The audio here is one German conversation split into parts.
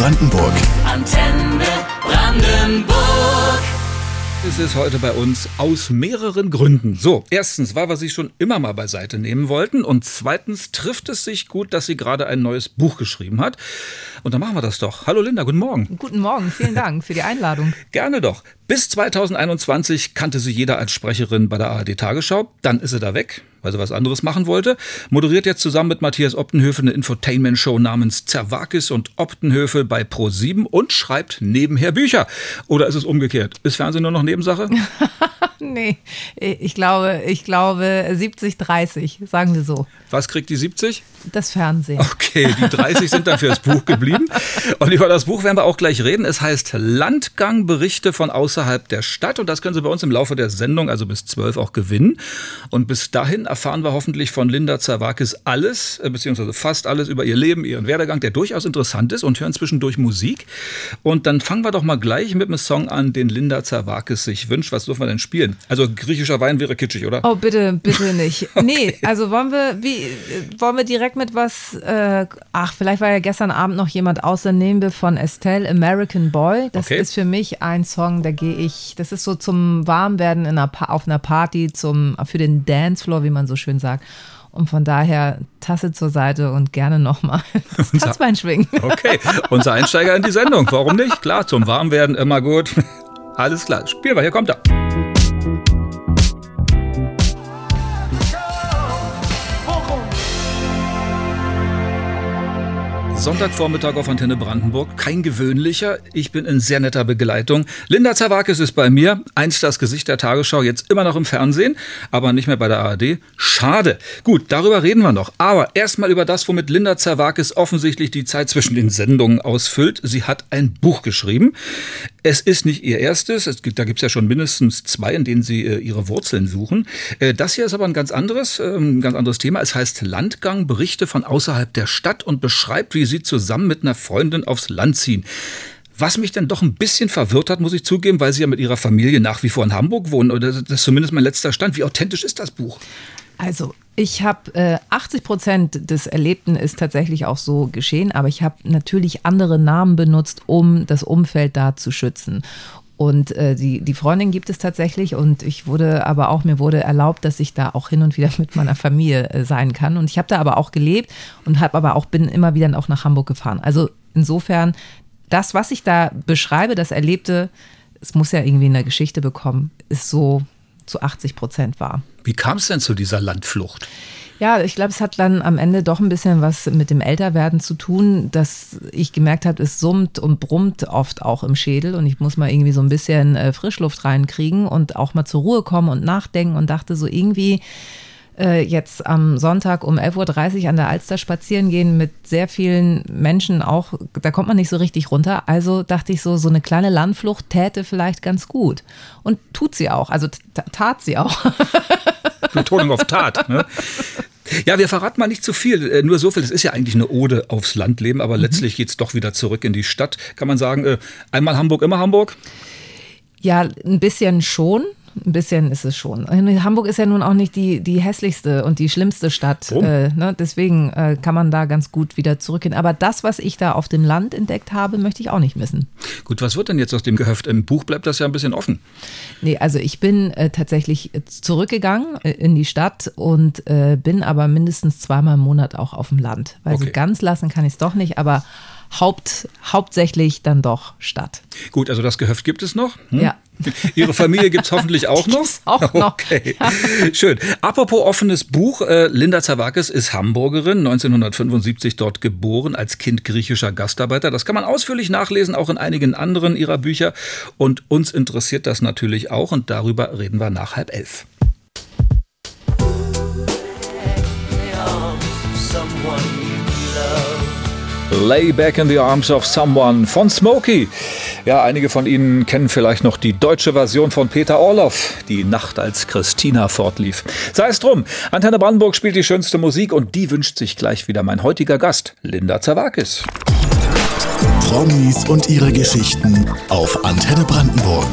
Brandenburg. Antenne Brandenburg. Es ist heute bei uns aus mehreren Gründen. So, erstens, weil wir sie schon immer mal beiseite nehmen wollten. Und zweitens trifft es sich gut, dass sie gerade ein neues Buch geschrieben hat. Und dann machen wir das doch. Hallo Linda, guten Morgen. Guten Morgen, vielen Dank für die Einladung. Gerne doch. Bis 2021 kannte sie jeder als Sprecherin bei der ARD Tagesschau. Dann ist sie da weg, weil sie was anderes machen wollte. Moderiert jetzt zusammen mit Matthias Optenhöfe eine Infotainment-Show namens Zerwakis und Optenhöfe bei Pro7 und schreibt nebenher Bücher. Oder ist es umgekehrt? Ist Fernsehen nur noch Nebensache? nee, ich glaube, ich glaube 70, 30, sagen wir so. Was kriegt die 70? Das Fernsehen. Okay, die 30 sind dann fürs Buch geblieben. Und über das Buch werden wir auch gleich reden. Es heißt Landgang, Berichte von außerhalb der Stadt. Und das können Sie bei uns im Laufe der Sendung, also bis 12, auch gewinnen. Und bis dahin erfahren wir hoffentlich von Linda Zawakis alles, äh, beziehungsweise fast alles über ihr Leben, ihren Werdegang, der durchaus interessant ist und hören zwischendurch Musik. Und dann fangen wir doch mal gleich mit einem Song an, den Linda Zawakis sich wünscht. Was dürfen wir denn spielen? Also griechischer Wein wäre kitschig, oder? Oh, bitte, bitte nicht. Nee, also wollen wir, wie, wollen wir direkt mit was, äh, ach, vielleicht war ja gestern Abend noch jemand außer nehmen wir von Estelle, American Boy. Das Okay. ist für mich ein Song, da gehe ich, das ist so zum Warmwerden in einer auf einer Party, zum, für den Dancefloor, wie man so schön sagt. Und von daher Tasse zur Seite und gerne nochmal das Tanzbein schwingen. Okay, unser Einsteiger in die Sendung. Warum nicht? Klar, zum Warmwerden immer gut. Alles klar. Spielen wir, hier kommt er. Sonntagvormittag auf Antenne Brandenburg. Kein gewöhnlicher. Ich bin in sehr netter Begleitung. Linda Zawakis ist bei mir. Einst das Gesicht der Tagesschau, jetzt immer noch im Fernsehen, aber nicht mehr bei der ARD. Schade. Gut, darüber reden wir noch. Aber erstmal über das, womit Linda Zawakis offensichtlich die Zeit zwischen den Sendungen ausfüllt. Sie hat ein Buch geschrieben. Es ist nicht ihr erstes. Es gibt, da gibt es ja schon mindestens zwei, in denen sie äh, ihre Wurzeln suchen. Äh, das hier ist aber ein ganz anderes, äh, ein ganz anderes Thema. Es heißt Landgang, Berichte von außerhalb der Stadt und beschreibt, wie sie zusammen mit einer Freundin aufs Land ziehen. Was mich dann doch ein bisschen verwirrt hat, muss ich zugeben, weil sie ja mit ihrer Familie nach wie vor in Hamburg wohnen. Oder das ist zumindest mein letzter Stand. Wie authentisch ist das Buch? Also, ich habe äh, 80 Prozent des Erlebten ist tatsächlich auch so geschehen, aber ich habe natürlich andere Namen benutzt, um das Umfeld da zu schützen. Und äh, die, die Freundin gibt es tatsächlich und ich wurde aber auch, mir wurde erlaubt, dass ich da auch hin und wieder mit meiner Familie äh, sein kann. Und ich habe da aber auch gelebt und habe aber auch, bin immer wieder auch nach Hamburg gefahren. Also insofern, das, was ich da beschreibe, das Erlebte, es muss ja irgendwie eine Geschichte bekommen, ist so zu 80 Prozent wahr. Wie kam es denn zu dieser Landflucht? Ja, ich glaube, es hat dann am Ende doch ein bisschen was mit dem Älterwerden zu tun, dass ich gemerkt habe, es summt und brummt oft auch im Schädel und ich muss mal irgendwie so ein bisschen äh, Frischluft reinkriegen und auch mal zur Ruhe kommen und nachdenken und dachte so irgendwie äh, jetzt am Sonntag um 11.30 Uhr an der Alster spazieren gehen mit sehr vielen Menschen auch, da kommt man nicht so richtig runter. Also dachte ich so, so eine kleine Landflucht täte vielleicht ganz gut. Und tut sie auch, also tat sie auch. Betonung auf Tat. Ne? Ja, wir verraten mal nicht zu viel. Äh, Nur so viel. Es ist ja eigentlich eine Ode aufs Landleben, aber letztlich geht es doch wieder zurück in die Stadt. Kann man sagen, äh, einmal Hamburg, immer Hamburg? Ja, ein bisschen schon. Ein bisschen ist es schon. Hamburg ist ja nun auch nicht die, die hässlichste und die schlimmste Stadt. Äh, ne? Deswegen äh, kann man da ganz gut wieder zurückgehen. Aber das, was ich da auf dem Land entdeckt habe, möchte ich auch nicht missen. Gut, was wird denn jetzt aus dem Gehöft? Im Buch bleibt das ja ein bisschen offen. Nee, also ich bin äh, tatsächlich zurückgegangen äh, in die Stadt und äh, bin aber mindestens zweimal im Monat auch auf dem Land. Weil Okay. so ganz lassen kann ich es doch nicht, aber Haupt, hauptsächlich dann doch Stadt. Gut, also das Gehöft gibt es noch. Hm? Ja. Ihre Familie gibt es hoffentlich auch noch. gibt's auch noch. Okay, schön. Apropos offenes Buch, äh, Linda Zawakis ist Hamburgerin, 1975 dort geboren, als Kind griechischer Gastarbeiter. Das kann man ausführlich nachlesen, auch in einigen anderen ihrer Bücher. Und uns interessiert das natürlich auch und darüber reden wir nach halb elf. Lay Back in the Arms of Someone von Smokey. Ja, einige von Ihnen kennen vielleicht noch die deutsche Version von Peter Orloff, die Nacht als Christina fortlief. Sei es drum, Antenne Brandenburg spielt die schönste Musik und die wünscht sich gleich wieder mein heutiger Gast, Linda Zawakis. Promis und ihre Geschichten auf Antenne Brandenburg.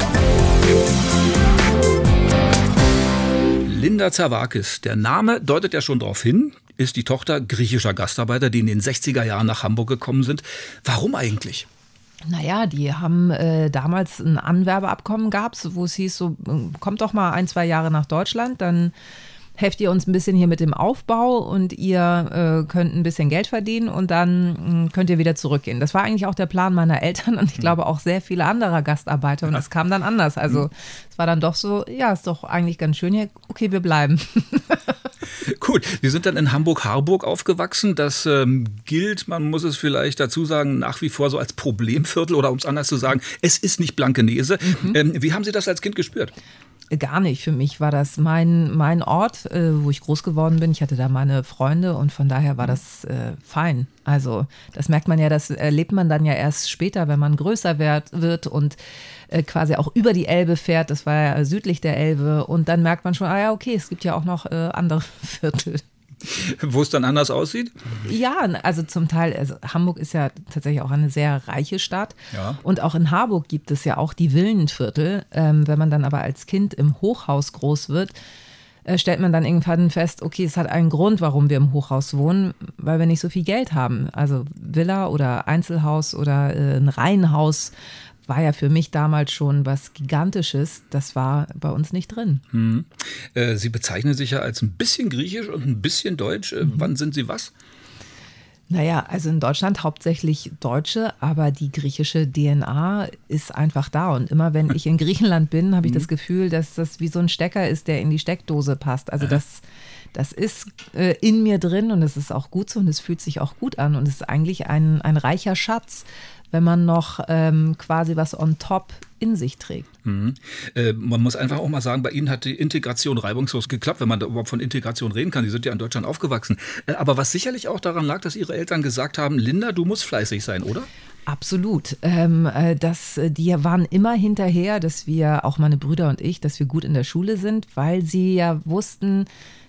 Linda Zawakis, der Name deutet ja schon darauf hin, ist die Tochter griechischer Gastarbeiter, die in den 60er Jahren nach Hamburg gekommen sind. Warum eigentlich? Naja, die haben äh, damals ein Anwerbeabkommen gehabt, wo es hieß, so, äh, kommt doch mal ein, zwei Jahre nach Deutschland, dann helft ihr uns ein bisschen hier mit dem Aufbau und ihr äh, könnt ein bisschen Geld verdienen und dann mh, mm, könnt ihr wieder zurückgehen. Das war eigentlich auch der Plan meiner Eltern und ich glaube auch sehr viele anderer Gastarbeiter und es kam dann anders. Also es war dann doch so, ja, ist doch eigentlich ganz schön hier, okay, wir bleiben. Gut, Sie sind dann in Hamburg-Harburg aufgewachsen. Das ähm, gilt, man muss es vielleicht dazu sagen, nach wie vor so als Problemviertel oder um es anders zu sagen, es ist nicht Blankenese. Mhm. Ähm, wie haben Sie das als Kind gespürt? Gar nicht. Für mich war das mein, mein Ort, äh, wo ich groß geworden bin. Ich hatte da meine Freunde und von daher war das äh, fein. Also das merkt man ja, das erlebt man dann ja erst später, wenn man größer wird, wird und äh, quasi auch über die Elbe fährt. Das war ja südlich der Elbe. Und dann merkt man schon, ah ja, okay, es gibt ja auch noch äh, andere Viertel. Wo es dann anders aussieht? Ja, also zum Teil, also Hamburg ist ja tatsächlich auch eine sehr reiche Stadt. Ja. Und auch in Harburg gibt es ja auch die Villenviertel. Ähm, wenn man dann aber als Kind im Hochhaus groß wird, äh, stellt man dann irgendwann fest, okay, es hat einen Grund, warum wir im Hochhaus wohnen, weil wir nicht so viel Geld haben. Also Villa oder Einzelhaus oder äh, ein Reihenhaus war ja für mich damals schon was Gigantisches. Das war bei uns nicht drin. Mhm. Äh, Sie bezeichnen sich ja als ein bisschen griechisch und ein bisschen deutsch. Äh, mhm. Wann sind Sie was? Naja, also in Deutschland hauptsächlich Deutsche, aber die griechische DNA ist einfach da. Und immer wenn ich in Griechenland bin, habe ich mhm. das Gefühl, dass das wie so ein Stecker ist, der in die Steckdose passt. Also das, das ist äh, in mir drin und es ist auch gut so und es fühlt sich auch gut an und es ist eigentlich ein, ein reicher Schatz wenn man noch ähm, quasi was on top in sich trägt. Mhm. Äh, man muss einfach auch mal sagen, bei Ihnen hat die Integration reibungslos geklappt, wenn man da überhaupt von Integration reden kann. Sie sind ja in Deutschland aufgewachsen. Äh, aber was sicherlich auch daran lag, dass Ihre Eltern gesagt haben, Linda, du musst fleißig sein, oder? Absolut. Ähm, äh, das, die waren immer hinterher, dass wir, auch meine Brüder und ich, dass wir gut in der Schule sind, weil sie ja wussten,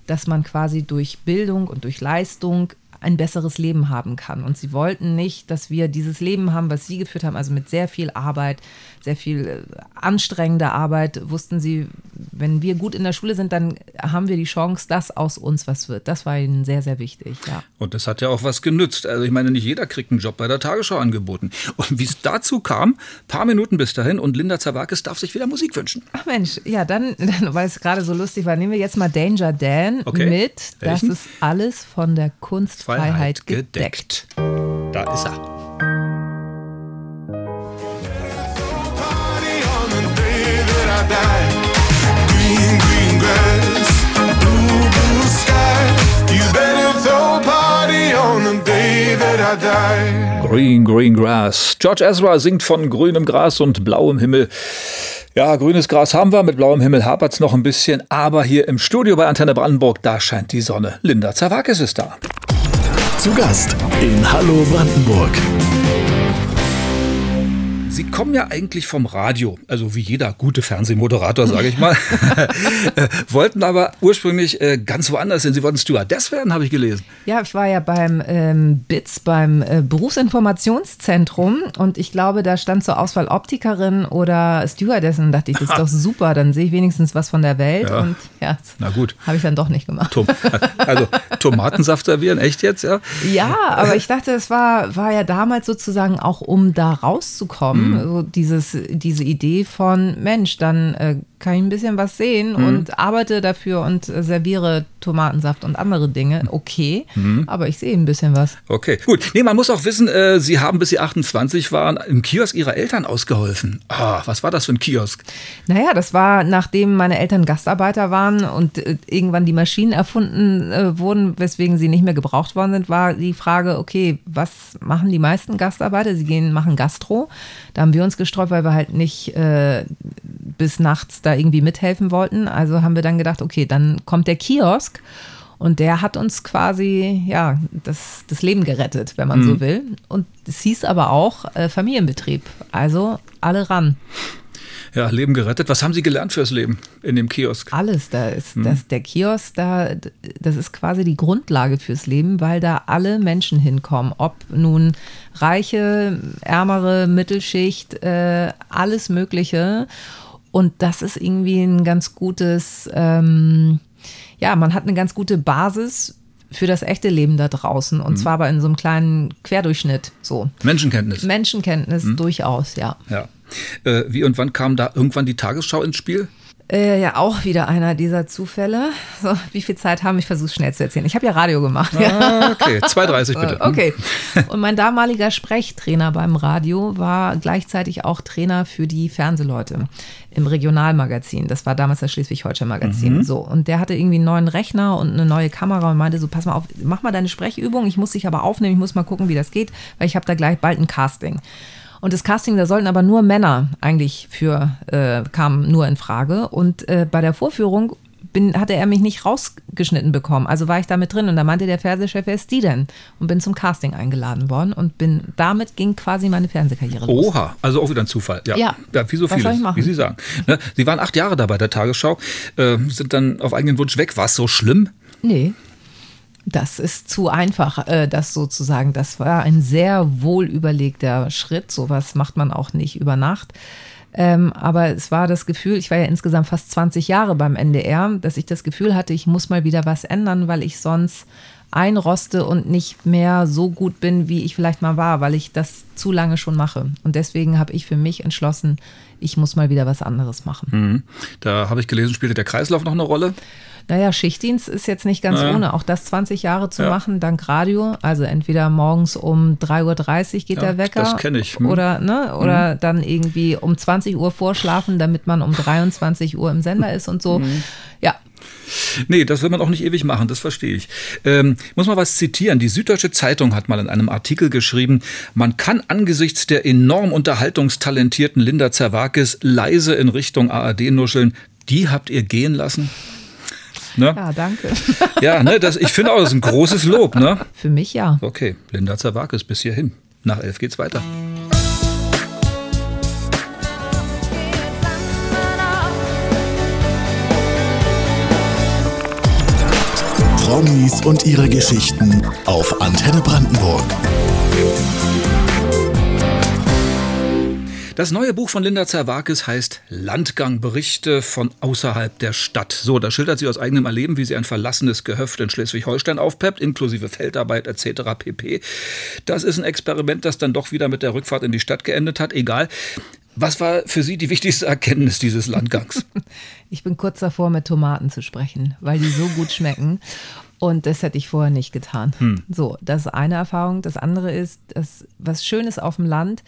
dass man quasi durch Bildung und durch Leistung ein besseres Leben haben kann. Und sie wollten nicht, dass wir dieses Leben haben, was sie geführt haben, also mit sehr viel Arbeit, sehr viel äh, anstrengender Arbeit, wussten sie, wenn wir gut in der Schule sind, dann haben wir die Chance, dass aus uns was wird. Das war ihnen sehr, sehr wichtig, ja. Und das hat ja auch was genützt. Also ich meine, nicht jeder kriegt einen Job bei der Tagesschau angeboten. Und wie es dazu kam, paar Minuten bis dahin und Linda Zawakis darf sich wieder Musik wünschen. Ach Mensch, ja, dann, dann weil es gerade so lustig war, nehmen wir jetzt mal Danger Dan okay. mit. Das Welchen? ist alles von der Gedeckt. gedeckt. Da ist er. Green, Green Grass. George Ezra singt von grünem Gras und blauem Himmel. Ja, grünes Gras haben wir, mit blauem Himmel hapert es noch ein bisschen, aber hier im Studio bei Antenne Brandenburg, da scheint die Sonne. Linda Zawakis ist da. Zu Gast in Hallo Brandenburg. Sie kommen ja eigentlich vom Radio, also wie jeder gute Fernsehmoderator, sage ich mal. Äh, wollten aber ursprünglich äh, ganz woanders hin. Sie wollten Stewardess werden, habe ich gelesen. Ja, ich war ja beim ähm, BITS, beim äh, Berufsinformationszentrum und ich glaube, da stand zur Auswahl Optikerin oder Stewardess und dachte ich, das ist doch super, dann sehe ich wenigstens was von der Welt ja. und ja, na gut. Habe ich dann doch nicht gemacht. Tom, also Tomatensaft servieren, echt jetzt, ja? Ja, aber ich dachte, es war, war ja damals sozusagen auch, um da rauszukommen, Mhm. So dieses, diese Idee von, Mensch, dann äh, kann ich ein bisschen was sehen mhm. und arbeite dafür und äh, serviere Tomatensaft und andere Dinge. Okay, mhm. aber ich sehe ein bisschen was. Okay, gut. Nee, man muss auch wissen, äh, Sie haben bis Sie 28 waren im Kiosk Ihrer Eltern ausgeholfen. Ah, was war das für ein Kiosk? Naja, das war, nachdem meine Eltern Gastarbeiter waren und äh, irgendwann die Maschinen erfunden äh, wurden, weswegen sie nicht mehr gebraucht worden sind, war die Frage, okay, was machen die meisten Gastarbeiter? Sie gehen, machen Gastro. Da haben wir uns gestreut, weil wir halt nicht äh, bis nachts da irgendwie mithelfen wollten. Also haben wir dann gedacht, okay, dann kommt der Kiosk und der hat uns quasi ja das, das Leben gerettet, wenn man mhm. so will. Und es hieß aber auch äh, Familienbetrieb. Also alle ran. Ja, Leben gerettet. Was haben Sie gelernt fürs Leben in dem Kiosk? Alles. Da ist mhm. das, der Kiosk, da, das ist quasi die Grundlage fürs Leben, weil da alle Menschen hinkommen. Ob nun reiche, ärmere, Mittelschicht, äh, alles Mögliche. Und das ist irgendwie ein ganz gutes, ähm, ja, man hat eine ganz gute Basis für das echte Leben da draußen. Und zwar aber in so einem kleinen Querdurchschnitt. So. Menschenkenntnis. Menschenkenntnis durchaus, ja. ja. Äh, wie und wann kam da irgendwann die Tagesschau ins Spiel? Äh, ja, auch wieder einer dieser Zufälle. So, wie viel Zeit haben? Ich versuche es schnell zu erzählen. Ich habe ja Radio gemacht. Ja. Ah, okay, 2,30 bitte. Okay. Und mein damaliger Sprechtrainer beim Radio war gleichzeitig auch Trainer für die Fernsehleute im Regionalmagazin. Das war damals das Schleswig-Holstein-Magazin. So. Und der hatte irgendwie einen neuen Rechner und eine neue Kamera und meinte so, pass mal auf, mach mal deine Sprechübung. Ich muss dich aber aufnehmen. Ich muss mal gucken, wie das geht, weil ich habe da gleich bald ein Casting. Und das Casting, da sollten aber nur Männer eigentlich für, äh, kamen nur in Frage. Und äh, bei der Vorführung bin, hatte er mich nicht rausgeschnitten bekommen. Also war ich da mit drin und da meinte der Fernsehchef, wer ist die denn? Und bin zum Casting eingeladen worden und bin, damit ging quasi meine Fernsehkarriere los. Oha, also auch wieder ein Zufall. Ja, Ja. wie so machen? wie Sie sagen. Ne? Sie waren acht Jahre da bei der Tagesschau, äh, sind dann auf eigenen Wunsch weg. War es so schlimm? Nee. Das ist zu einfach, äh, das sozusagen. Das war ein sehr wohl überlegter Schritt. Sowas macht man auch nicht über Nacht. Ähm, aber es war das Gefühl, ich war ja insgesamt fast 20 Jahre beim NDR, dass ich das Gefühl hatte, ich muss mal wieder was ändern, weil ich sonst einroste und nicht mehr so gut bin, wie ich vielleicht mal war, weil ich das zu lange schon mache. Und deswegen habe ich für mich entschlossen, ich muss mal wieder was anderes machen. Mhm. Da habe ich gelesen, spielte der Kreislauf noch eine Rolle. Naja, Schichtdienst ist jetzt nicht ganz Ja. ohne. Auch das 20 Jahre zu Ja. machen, dank Radio. Also entweder morgens um 3.30 Uhr geht Ja, der Wecker. das kenn ich. Hm. Oder, ne, oder dann irgendwie um 20 Uhr vorschlafen, damit man um 23 Uhr im Sender ist und so. Mhm. Ja, Nee, das will man auch nicht ewig machen, das verstehe ich. Ähm, muss mal was zitieren. Die Süddeutsche Zeitung hat mal in einem Artikel geschrieben, man kann angesichts der enorm unterhaltungstalentierten Linda Zerwakis leise in Richtung ARD nuscheln. Die habt ihr gehen lassen? Ne? ja, danke. Ja, ne, das, ich finde auch, das ist ein großes Lob. Ne? Für mich ja. Okay, Linda Zerwakis bis hierhin. Nach elf geht's weiter. Promis und ihre Geschichten auf Antenne Brandenburg. Das neue Buch von Linda Zerwakis heißt Landgang, Berichte von außerhalb der Stadt. So, da schildert sie aus eigenem Erleben, wie sie ein verlassenes Gehöft in Schleswig-Holstein aufpeppt, inklusive Feldarbeit etc. pp. Das ist ein Experiment, das dann doch wieder mit der Rückfahrt in die Stadt geendet hat. Egal. Was war für Sie die wichtigste Erkenntnis dieses Landgangs? Ich bin kurz davor, mit Tomaten zu sprechen, weil die so gut schmecken. Und das hätte ich vorher nicht getan. So, das ist eine Erfahrung. Das andere ist, dass was Schönes auf dem Land,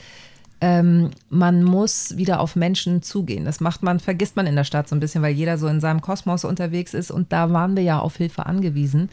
ähm, man muss wieder auf Menschen zugehen. Das macht man, vergisst man in der Stadt so ein bisschen, weil jeder so in seinem Kosmos unterwegs ist. Und da waren wir ja auf Hilfe angewiesen.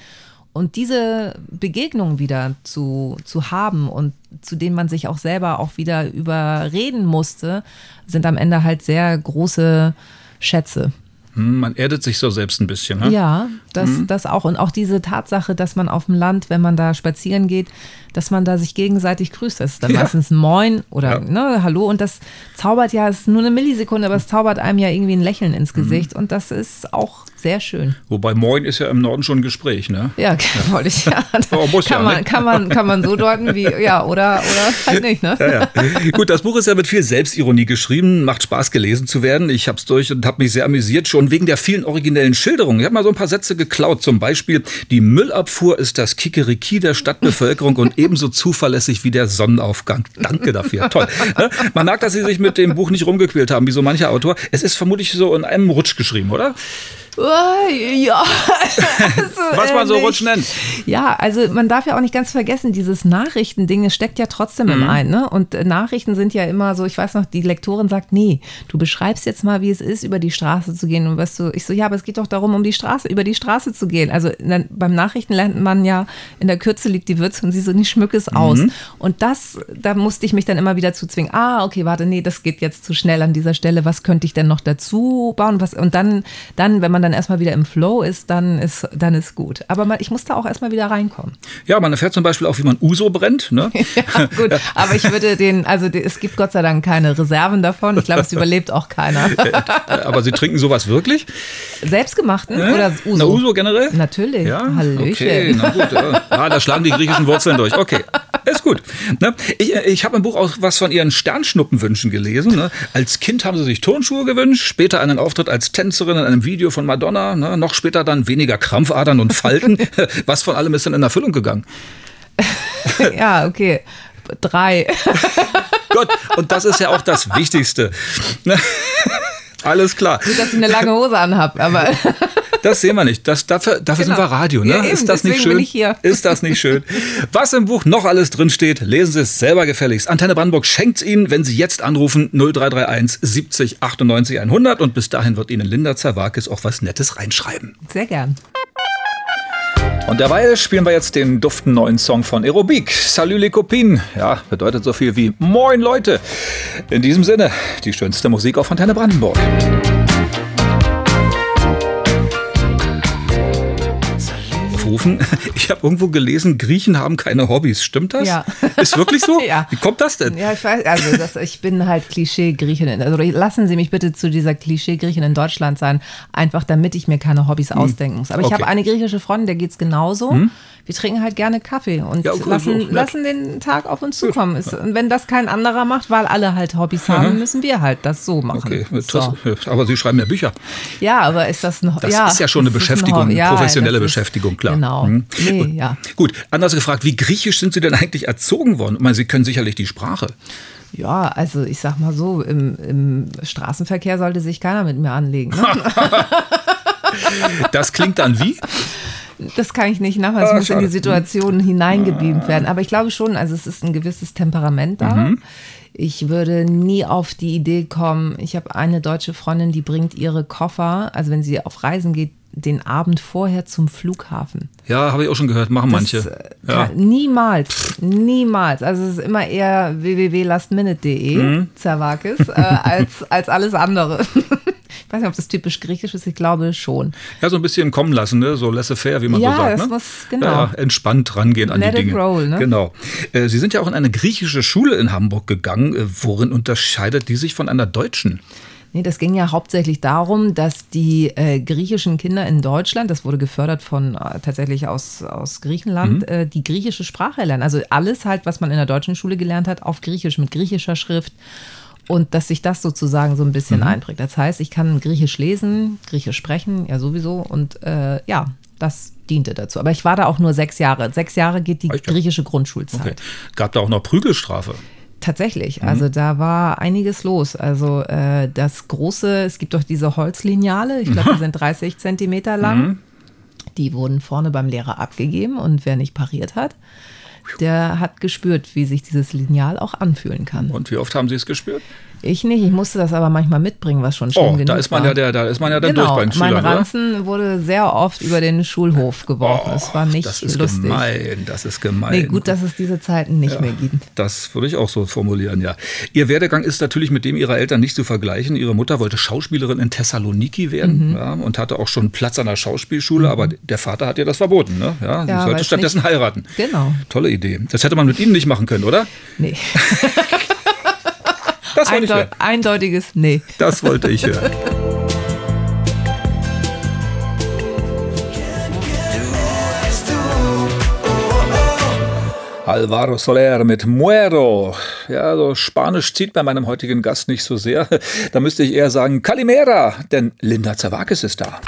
Und diese Begegnung wieder zu, zu haben und zu denen man sich auch selber auch wieder überreden musste, sind am Ende halt sehr große Schätze. Hm, man erdet sich so selbst ein bisschen. Ne? Ja, das, das auch. Und auch diese Tatsache, dass man auf dem Land, wenn man da spazieren geht, dass man da sich gegenseitig grüßt. Das ist dann Ja. meistens Moin oder Ja. ne, Hallo. Und das zaubert ja, es ist nur eine Millisekunde, aber es zaubert einem ja irgendwie ein Lächeln ins Mhm. Gesicht. Und das ist auch sehr schön. Wobei Moin ist ja im Norden schon ein Gespräch, ne? Ja, wollte ich ja. Kann, man, ne? kann, man, kann man so deuten wie, ja, oder, oder halt nicht, ne? Ja, ja. Gut, das Buch ist ja mit viel Selbstironie geschrieben, macht Spaß gelesen zu werden. Ich habe es durch und habe mich sehr amüsiert, schon wegen der vielen originellen Schilderungen. Ich habe mal so ein paar Sätze geklaut, zum Beispiel, die Müllabfuhr ist das Kikeriki der Stadtbevölkerung und ebenso zuverlässig wie der Sonnenaufgang. Danke dafür, toll. Ne? Man merkt, dass Sie sich mit dem Buch nicht rumgequält haben, wie so mancher Autor. Es ist vermutlich so in einem Rutsch geschrieben, oder? Oh, ja. Also, Was man so ehrlich. Rutsch nennt. Ja, also man darf ja auch nicht ganz vergessen, dieses Nachrichtending, es steckt ja trotzdem Mhm. im einen. Ne? Und äh, Nachrichten sind ja immer so, ich weiß noch, die Lektorin sagt, nee, du beschreibst jetzt mal, wie es ist, über die Straße zu gehen. Und weißt du, ich so, ja, aber es geht doch darum, um die Straße, über die Straße zu gehen. Also dann, beim Nachrichten lernt man ja, in der Kürze liegt die Würze und sie so, nee, schmück es aus. Mhm. Und das, da musste ich mich dann immer wieder zu zwingen, ah, okay, warte, nee, das geht jetzt zu schnell an dieser Stelle, was könnte ich denn noch dazu bauen? Was, und dann, dann, wenn man dann erstmal wieder im Flow ist, dann ist, dann ist gut. Aber man, ich musste auch erstmal wieder reinkommen. Ja, man erfährt zum Beispiel auch, wie man Uso brennt. Ne? Ja, gut. Aber ich würde den, also es gibt Gott sei Dank keine Reserven davon. Ich glaube, es überlebt auch keiner. Aber Sie trinken sowas wirklich? Selbstgemachten oder Uso? Na, Uso generell? Natürlich. Ja, Hallöchen. okay, na gut. Ja. Ah, da schlagen die griechischen Wurzeln durch. Okay, gut. Ne? Ich, äh, ich habe im Buch auch was von ihren Sternschnuppenwünschen gelesen. Ne? Als Kind haben sie sich Turnschuhe gewünscht, später einen Auftritt als Tänzerin in einem Video von Madonna, ne? noch später dann weniger Krampfadern und Falten. was von allem ist denn in Erfüllung gegangen? ja, okay. Drei. Gott, und das ist ja auch das Wichtigste. Alles klar. Gut, dass ich eine lange Hose anhab, aber. Das sehen wir nicht. Das, dafür dafür Genau. sind wir Radio, ne? Ja, eben, ist das nicht schön? Ist das nicht schön? Was im Buch noch alles drinsteht, lesen Sie es selber gefälligst. Antenne Brandenburg schenkt Ihnen, wenn Sie jetzt anrufen 0331 70 98 100 und bis dahin wird Ihnen Linda Zerwakis auch was Nettes reinschreiben. Sehr gern. Und derweil spielen wir jetzt den duften neuen Song von Aerobik. Salut les Copines. Ja, bedeutet so viel wie Moin Leute. In diesem Sinne, die schönste Musik auf Antenne Brandenburg. Rufen. Ich habe irgendwo gelesen, Griechen haben keine Hobbys. Stimmt das? Ja. Ist wirklich so? Ja. Wie kommt das denn? Ja, ich weiß, also das, ich bin halt Klischee-Griecherin. Also lassen Sie mich bitte zu dieser Klischee-Griechin in Deutschland sein, einfach damit ich mir keine Hobbys ausdenken muss. Aber ich Hm. Okay. habe eine griechische Freundin, der geht's genauso. Wir trinken halt gerne Kaffee und Ja, cool, lassen, so, lassen den Tag auf uns zukommen. Ist, und wenn das kein anderer macht, weil alle halt Hobbys haben, müssen wir halt das so machen. Okay, so. aber Sie schreiben ja Bücher. Ja, aber ist das ein Das ja, ist ja schon eine Beschäftigung, Hobby. Ja, professionelle Beschäftigung, klar. Genau. Hm. Nee, ja. Gut, anders gefragt, wie griechisch sind Sie denn eigentlich erzogen worden? Ich meine, Sie können sicherlich die Sprache. Ja, also ich sag mal so, im, im Straßenverkehr sollte sich keiner mit mir anlegen. Ne? Das klingt dann wie? Das kann ich nicht nachher. Es muss in schade. die Situation hineingebeamt werden. Aber ich glaube schon, also es ist ein gewisses Temperament da. Mhm. Ich würde nie auf die Idee kommen, ich habe eine deutsche Freundin, die bringt ihre Koffer, also wenn sie auf Reisen geht, den Abend vorher zum Flughafen. Ja, habe ich auch schon gehört, machen manche. Das, äh, ja. niemals, niemals. Also es ist immer eher www.lastminute.de, Mhm. Zerwakis, äh, als, als alles andere. ich weiß nicht, ob das typisch griechisch ist, ich glaube schon. ja, so ein bisschen kommen lassen, ne? so laissez-faire, wie man Ja, so sagt. das ne? muss- genau. Ja, entspannt rangehen an Let die Dinge. roll, ne? Genau. Äh, Sie sind ja auch in eine griechische Schule in Hamburg gegangen. Äh, Worin unterscheidet die sich von einer deutschen? Nee, das ging ja hauptsächlich darum, dass die äh, griechischen Kinder in Deutschland, das wurde gefördert von äh, tatsächlich aus, aus Griechenland, Mhm. äh, die griechische Sprache lernen. Also alles halt, was man in der deutschen Schule gelernt hat, auf Griechisch, mit griechischer Schrift. Und dass sich das sozusagen so ein bisschen Mhm. einprägt. Das heißt, ich kann Griechisch lesen, Griechisch sprechen, ja sowieso. Und äh, ja, das diente dazu. Aber ich war da auch nur sechs Jahre. Sechs Jahre geht die Echt, griechische Grundschulzeit. Okay. Gab da auch noch Prügelstrafe? Tatsächlich, Mhm. also da war einiges los. Also äh, das große, es gibt doch diese Holzlineale, ich glaube, die sind 30 Zentimeter lang. Mhm. Die wurden vorne beim Lehrer abgegeben und wer nicht pariert hat, der hat gespürt, wie sich dieses Lineal auch anfühlen kann. Und wie oft haben Sie es gespürt? Ich nicht, ich musste das aber manchmal mitbringen, was schon schlimm Oh, genug da ist man war. ja der, da ist man ja dann genau, durch bei den mein Schülern, oder? Ranzen wurde sehr oft über den Schulhof geworfen. es war nicht das ist lustig. gemein, das ist gemein. Nee, gut, dass es diese Zeiten nicht mehr gibt. Das würde ich auch so formulieren, ja. Ihr Werdegang ist natürlich mit dem ihrer Eltern nicht zu vergleichen. Ihre Mutter wollte Schauspielerin in Thessaloniki werden Mhm. ja, und hatte auch schon Platz an der Schauspielschule, aber der Vater hat ihr das verboten. Ne? Ja, sie Ja, sollte stattdessen nicht- heiraten. Genau. Tolle Idee. Das hätte man mit Ihnen nicht machen können, oder? Nee. Das wollte ich hören. eindeutiges Nee. Das wollte ich hören. Alvaro Soler mit Muero. Ja, so Spanisch zieht bei meinem heutigen Gast nicht so sehr. Da müsste ich eher sagen Calimera, denn Linda Zerwakis ist da.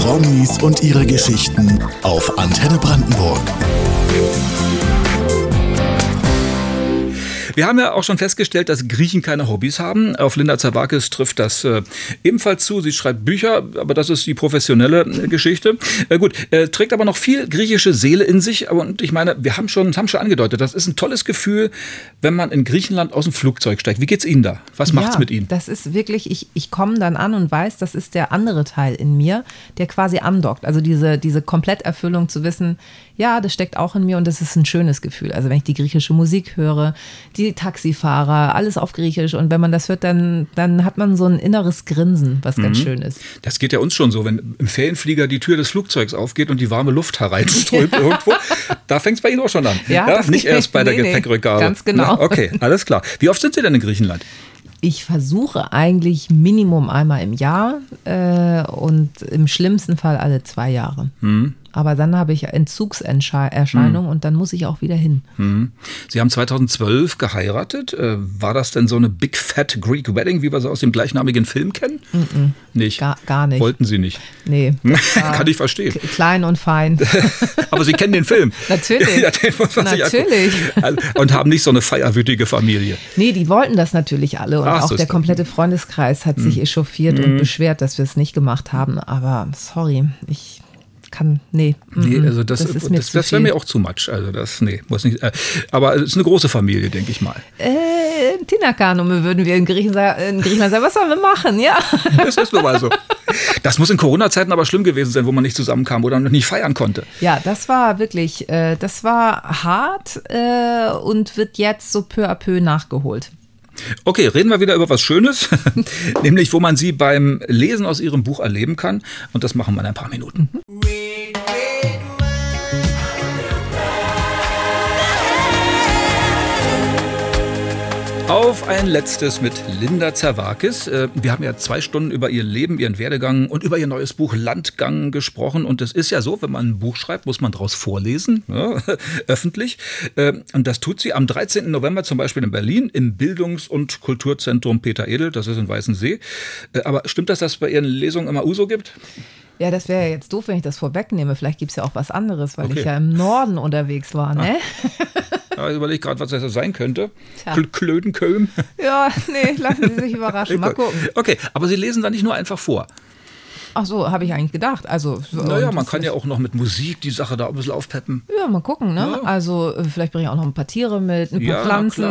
Promis und ihre Geschichten auf Antenne Brandenburg. Wir haben ja auch schon festgestellt, dass Griechen keine Hobbys haben. Auf Linda Zerwakis trifft das äh, ebenfalls zu. Sie schreibt Bücher, aber das ist die professionelle äh, Geschichte. Äh, gut, äh, trägt aber noch viel griechische Seele in sich. Aber und ich meine, wir haben schon, haben schon angedeutet, das ist ein tolles Gefühl, wenn man in Griechenland aus dem Flugzeug steigt. Wie geht's Ihnen da? Was macht's ja, mit Ihnen? Das ist wirklich, ich, ich komme dann an und weiß, das ist der andere Teil in mir, der quasi andockt. Also diese, diese Kompletterfüllung zu wissen, ja, das steckt auch in mir und das ist ein schönes Gefühl. Also wenn ich die griechische Musik höre, die Taxifahrer, alles auf Griechisch und wenn man das hört, dann, dann hat man so ein inneres Grinsen, was Mhm. ganz schön ist. Das geht ja uns schon so, wenn im Ferienflieger die Tür des Flugzeugs aufgeht und die warme Luft hereinströmt irgendwo. Da fängt's bei Ihnen auch schon an. Ja, das nicht erst bei der nee, Gepäckrückgabe. ganz genau. Na, okay, alles klar. Wie oft sind Sie denn in Griechenland? Ich versuche eigentlich Minimum einmal im Jahr äh, und im schlimmsten Fall alle zwei Jahre. Aber dann habe ich Entzugserscheinungen Hm. und dann muss ich auch wieder hin. Sie haben 2012 geheiratet. Äh, War das denn so eine Big Fat Greek Wedding, wie wir sie aus dem gleichnamigen Film kennen? Nicht. Gar, gar nicht. Wollten Sie nicht. Nee. Kann ich verstehen. Klein und fein. Aber Sie kennen den Film. Natürlich. Ja, den muss man sich Natürlich. angucken. Und haben nicht so eine feierwütige Familie. Nee, die wollten das natürlich alle. Und Ach, auch so der komplette Freundeskreis hat sich echauffiert und beschwert, dass wir es nicht gemacht haben. Aber sorry, ich kann, nee. Nee, also das, ist das, mir das, zu wäre mir auch zu much. Also das, nee, muss nicht. Äh, aber es ist eine große Familie, denke ich mal. Äh, Tinakanume würden wir in, Griechen, sa- in Griechenland sagen. Was sollen wir machen? Ja. Das ist nun mal so. Das muss in Corona-Zeiten aber schlimm gewesen sein, wo man nicht zusammenkam oder nicht feiern konnte. Ja, das war wirklich, äh, das war hart äh, und wird jetzt so peu à peu nachgeholt. Okay, reden wir wieder über was Schönes, nämlich wo man sie beim Lesen aus ihrem Buch erleben kann. Und das machen wir in ein paar Minuten. Auf ein letztes mit Linda Zerwakis. Äh, Wir haben ja zwei Stunden über ihr Leben, ihren Werdegang und über ihr neues Buch Landgang gesprochen. Und es ist ja so, wenn man ein Buch schreibt, muss man daraus vorlesen, ja, öffentlich. Äh, Und das tut sie am 13. November zum Beispiel in Berlin im Bildungs- und Kulturzentrum Peter Edel, das ist in Weißensee. Äh, Aber stimmt das, dass es bei ihren Lesungen immer Uso gibt? Ja, das wäre ja jetzt doof, wenn ich das vorwegnehme. Vielleicht gibt es ja auch was anderes, weil Okay. ich ja im Norden unterwegs war, ne? Ja, ich überlege gerade, was das sein könnte. Tja. Kl Klödenköhm. Ja, nee, lassen Sie sich überraschen. Mal gucken. Okay, aber Sie lesen da nicht nur einfach vor. Ach so, habe ich eigentlich gedacht. Also, Naja, man kann ist- ja auch noch mit Musik die Sache da ein bisschen aufpeppen. Ja, mal gucken, ne? Ja. Also, äh, vielleicht bringe ich auch noch ein paar Tiere mit, ein paar Ja, Pflanzen.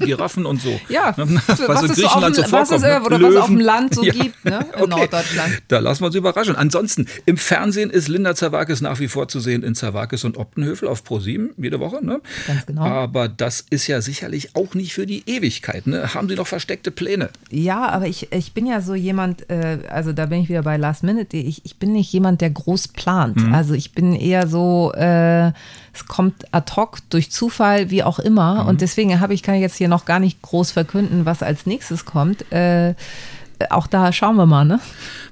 Giraffen und so. Ja, was, was in so Griechenland so dem- was, es, vorkommt. äh, ne? oder was auf dem Löwen. Land so Ja. gibt, ne? In Okay. Norddeutschland. Da lassen wir uns überraschen. Ansonsten, im Fernsehen ist Linda Zerwakis nach wie vor zu sehen in Zerwakis und Optenhövel auf ProSieben jede Woche. Ne? Ganz genau. Aber das ist ja sicherlich auch nicht für die Ewigkeit. Ne? Haben Sie noch versteckte Pläne? Ja, aber ich, ich bin ja so jemand, äh, also da bin ich wieder bei Last Minute, ich, ich bin nicht jemand, der groß plant. Mhm. Also ich bin eher so, äh, es kommt ad hoc durch Zufall, wie auch immer. Mhm. Und deswegen habe ich, kann ich jetzt hier noch gar nicht groß verkünden, was als nächstes kommt. Äh, auch da schauen wir mal, ne?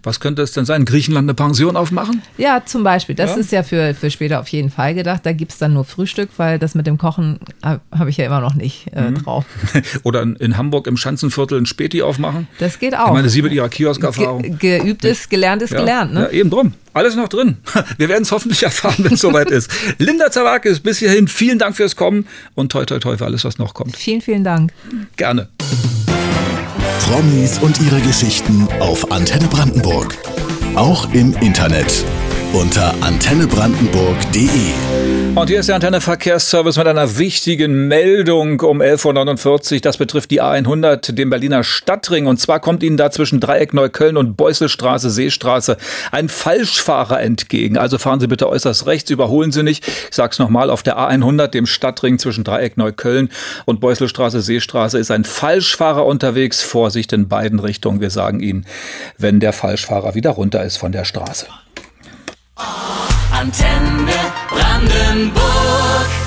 Was könnte es denn sein? In Griechenland eine Pension aufmachen? Ja, zum Beispiel. Das Ja. ist ja für, für später auf jeden Fall gedacht. Da gibt es dann nur Frühstück, weil das mit dem Kochen äh, habe ich ja immer noch nicht äh, Mhm. drauf. Oder in, in Hamburg im Schanzenviertel ein Späti aufmachen? Das geht Ich auch. meine, Sie mit Ihrer Kiosk-Erfahrung. Ge geübt ist, gelernt ist Ja, gelernt, ne? Ja, eben drum. Alles noch drin. Wir werden es hoffentlich erfahren, wenn es soweit ist. Linda Zawakis, bis hierhin vielen Dank fürs Kommen und toi toi toi für alles, was noch kommt. Vielen, vielen Dank. Gerne. Promis und ihre Geschichten auf Antenne Brandenburg. Auch im Internet unter antennebrandenburg.de. Und hier ist der Antenne Verkehrsservice mit einer wichtigen Meldung um 11.49 Uhr. Das betrifft die A100, den Berliner Stadtring. Und zwar kommt Ihnen da zwischen Dreieck Neukölln und Beusselstraße, Seestraße ein Falschfahrer entgegen. Also fahren Sie bitte äußerst rechts, überholen Sie nicht. Ich sag's nochmal, auf der A100, dem Stadtring zwischen Dreieck Neukölln und Beusselstraße, Seestraße ist ein Falschfahrer unterwegs. Vorsicht in beiden Richtungen. Wir sagen Ihnen, wenn der Falschfahrer wieder runter ist von der Straße. Antenne Brandenburg.